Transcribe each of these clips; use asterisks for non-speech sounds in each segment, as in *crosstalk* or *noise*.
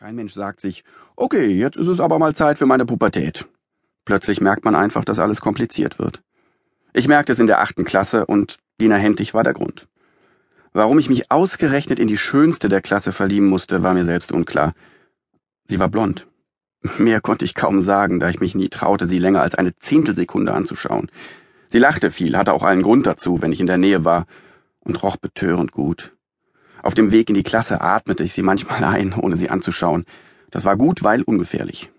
Kein Mensch sagt sich, okay, jetzt ist es aber mal Zeit für meine Pubertät. Plötzlich merkt man einfach, dass alles kompliziert wird. Ich merkte es in der achten Klasse und Lina Hentig war der Grund. Warum ich mich ausgerechnet in die schönste der Klasse verlieben musste, war mir selbst unklar. Sie war blond. Mehr konnte ich kaum sagen, da ich mich nie traute, sie länger als eine Zehntelsekunde anzuschauen. Sie lachte viel, hatte auch allen Grund dazu, wenn ich in der Nähe war, und roch betörend gut. Auf dem Weg in die Klasse atmete ich sie manchmal ein, ohne sie anzuschauen. Das war gut, weil ungefährlich.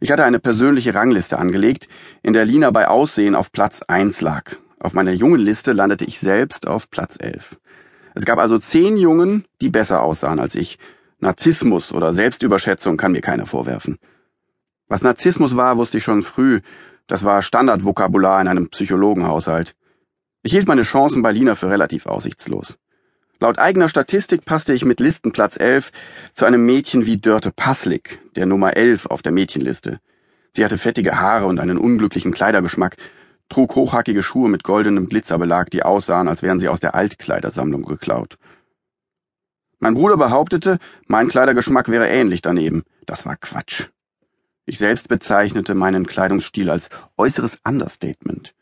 Ich hatte eine persönliche Rangliste angelegt, in der Lina bei Aussehen auf Platz eins lag. Auf meiner jungen Liste landete ich selbst auf Platz elf. Es gab also zehn Jungen, die besser aussahen als ich. Narzissmus oder Selbstüberschätzung kann mir keiner vorwerfen. Was Narzissmus war, wusste ich schon früh. Das war Standardvokabular in einem Psychologenhaushalt. Ich hielt meine Chancen bei Lina für relativ aussichtslos. Laut eigener Statistik passte ich mit Listenplatz 11 zu einem Mädchen wie Dörte Passlik, der Nummer 11 auf der Mädchenliste. Sie hatte fettige Haare und einen unglücklichen Kleidergeschmack, trug hochhackige Schuhe mit goldenem Glitzerbelag, die aussahen, als wären sie aus der Altkleidersammlung geklaut. Mein Bruder behauptete, mein Kleidergeschmack wäre ähnlich daneben. Das war Quatsch. Ich selbst bezeichnete meinen Kleidungsstil als äußeres Understatement.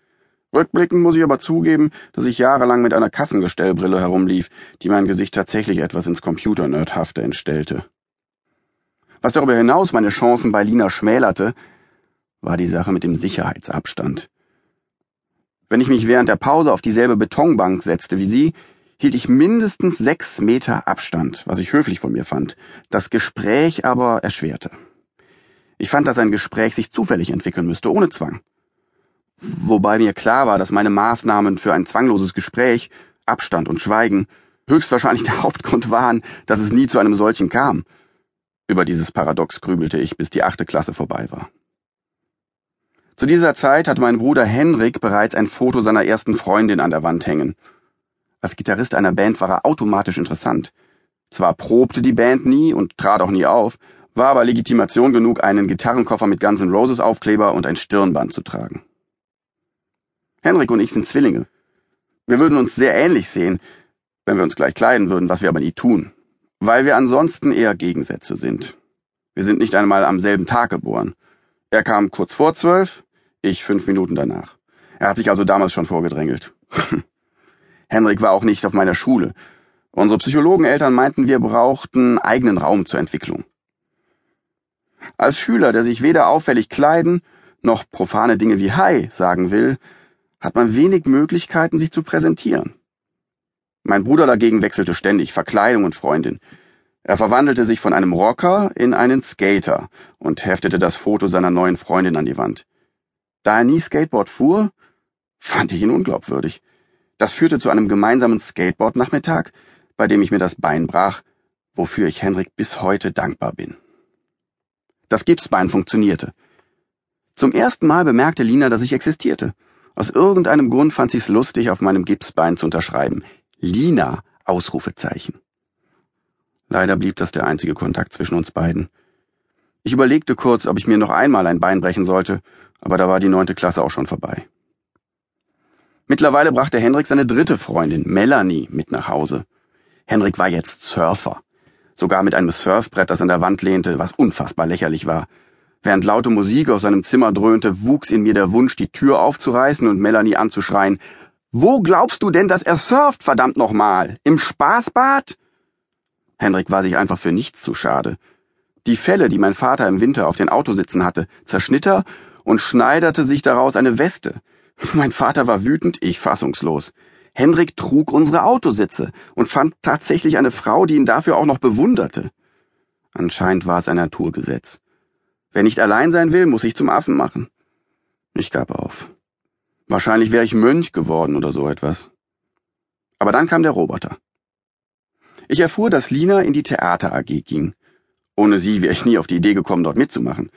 Rückblickend muss ich aber zugeben, dass ich jahrelang mit einer Kassengestellbrille herumlief, die mein Gesicht tatsächlich etwas ins Computernerdhafte entstellte. Was darüber hinaus meine Chancen bei Lina schmälerte, war die Sache mit dem Sicherheitsabstand. Wenn ich mich während der Pause auf dieselbe Betonbank setzte wie sie, hielt ich mindestens sechs Meter Abstand, was ich höflich von mir fand, das Gespräch aber erschwerte. Ich fand, dass ein Gespräch sich zufällig entwickeln müsste, ohne Zwang wobei mir klar war, dass meine Maßnahmen für ein zwangloses Gespräch, Abstand und Schweigen höchstwahrscheinlich *laughs* der Hauptgrund waren, dass es nie zu einem solchen kam. Über dieses Paradox grübelte ich, bis die achte Klasse vorbei war. Zu dieser Zeit hatte mein Bruder Henrik bereits ein Foto seiner ersten Freundin an der Wand hängen. Als Gitarrist einer Band war er automatisch interessant. Zwar probte die Band nie und trat auch nie auf, war aber Legitimation genug, einen Gitarrenkoffer mit Guns N' Roses Aufkleber und ein Stirnband zu tragen. Henrik und ich sind Zwillinge. Wir würden uns sehr ähnlich sehen, wenn wir uns gleich kleiden würden, was wir aber nie tun, weil wir ansonsten eher Gegensätze sind. Wir sind nicht einmal am selben Tag geboren. Er kam kurz vor zwölf, ich fünf Minuten danach. Er hat sich also damals schon vorgedrängelt. *laughs* Henrik war auch nicht auf meiner Schule. Unsere Psychologeneltern meinten, wir brauchten eigenen Raum zur Entwicklung. Als Schüler, der sich weder auffällig kleiden noch profane Dinge wie Hi sagen will, hat man wenig Möglichkeiten, sich zu präsentieren. Mein Bruder dagegen wechselte ständig Verkleidung und Freundin. Er verwandelte sich von einem Rocker in einen Skater und heftete das Foto seiner neuen Freundin an die Wand. Da er nie Skateboard fuhr, fand ich ihn unglaubwürdig. Das führte zu einem gemeinsamen Skateboard-Nachmittag, bei dem ich mir das Bein brach, wofür ich Henrik bis heute dankbar bin. Das Gipsbein funktionierte. Zum ersten Mal bemerkte Lina, dass ich existierte. Aus irgendeinem Grund fand sie's lustig, auf meinem Gipsbein zu unterschreiben. Lina! Ausrufezeichen. Leider blieb das der einzige Kontakt zwischen uns beiden. Ich überlegte kurz, ob ich mir noch einmal ein Bein brechen sollte, aber da war die neunte Klasse auch schon vorbei. Mittlerweile brachte Henrik seine dritte Freundin, Melanie, mit nach Hause. Henrik war jetzt Surfer. Sogar mit einem Surfbrett, das an der Wand lehnte, was unfassbar lächerlich war. Während laute Musik aus seinem Zimmer dröhnte, wuchs in mir der Wunsch, die Tür aufzureißen und Melanie anzuschreien. Wo glaubst du denn, dass er surft, verdammt nochmal? Im Spaßbad? Henrik war sich einfach für nichts zu schade. Die Felle, die mein Vater im Winter auf den Autositzen hatte, zerschnitt er und schneiderte sich daraus eine Weste. Mein Vater war wütend, ich fassungslos. Henrik trug unsere Autositze und fand tatsächlich eine Frau, die ihn dafür auch noch bewunderte. Anscheinend war es ein Naturgesetz. Wer nicht allein sein will, muss sich zum Affen machen. Ich gab auf. Wahrscheinlich wäre ich Mönch geworden oder so etwas. Aber dann kam der Roboter. Ich erfuhr, dass Lina in die Theater AG ging. Ohne sie wäre ich nie auf die Idee gekommen, dort mitzumachen.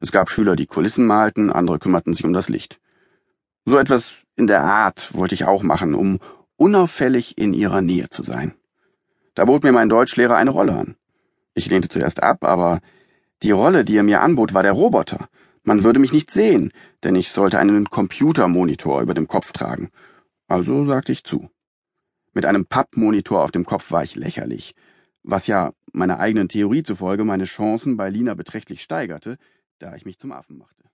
Es gab Schüler, die Kulissen malten, andere kümmerten sich um das Licht. So etwas in der Art wollte ich auch machen, um unauffällig in ihrer Nähe zu sein. Da bot mir mein Deutschlehrer eine Rolle an. Ich lehnte zuerst ab, aber die Rolle, die er mir anbot, war der Roboter. Man würde mich nicht sehen, denn ich sollte einen Computermonitor über dem Kopf tragen. Also sagte ich zu. Mit einem Pappmonitor auf dem Kopf war ich lächerlich, was ja meiner eigenen Theorie zufolge meine Chancen bei Lina beträchtlich steigerte, da ich mich zum Affen machte.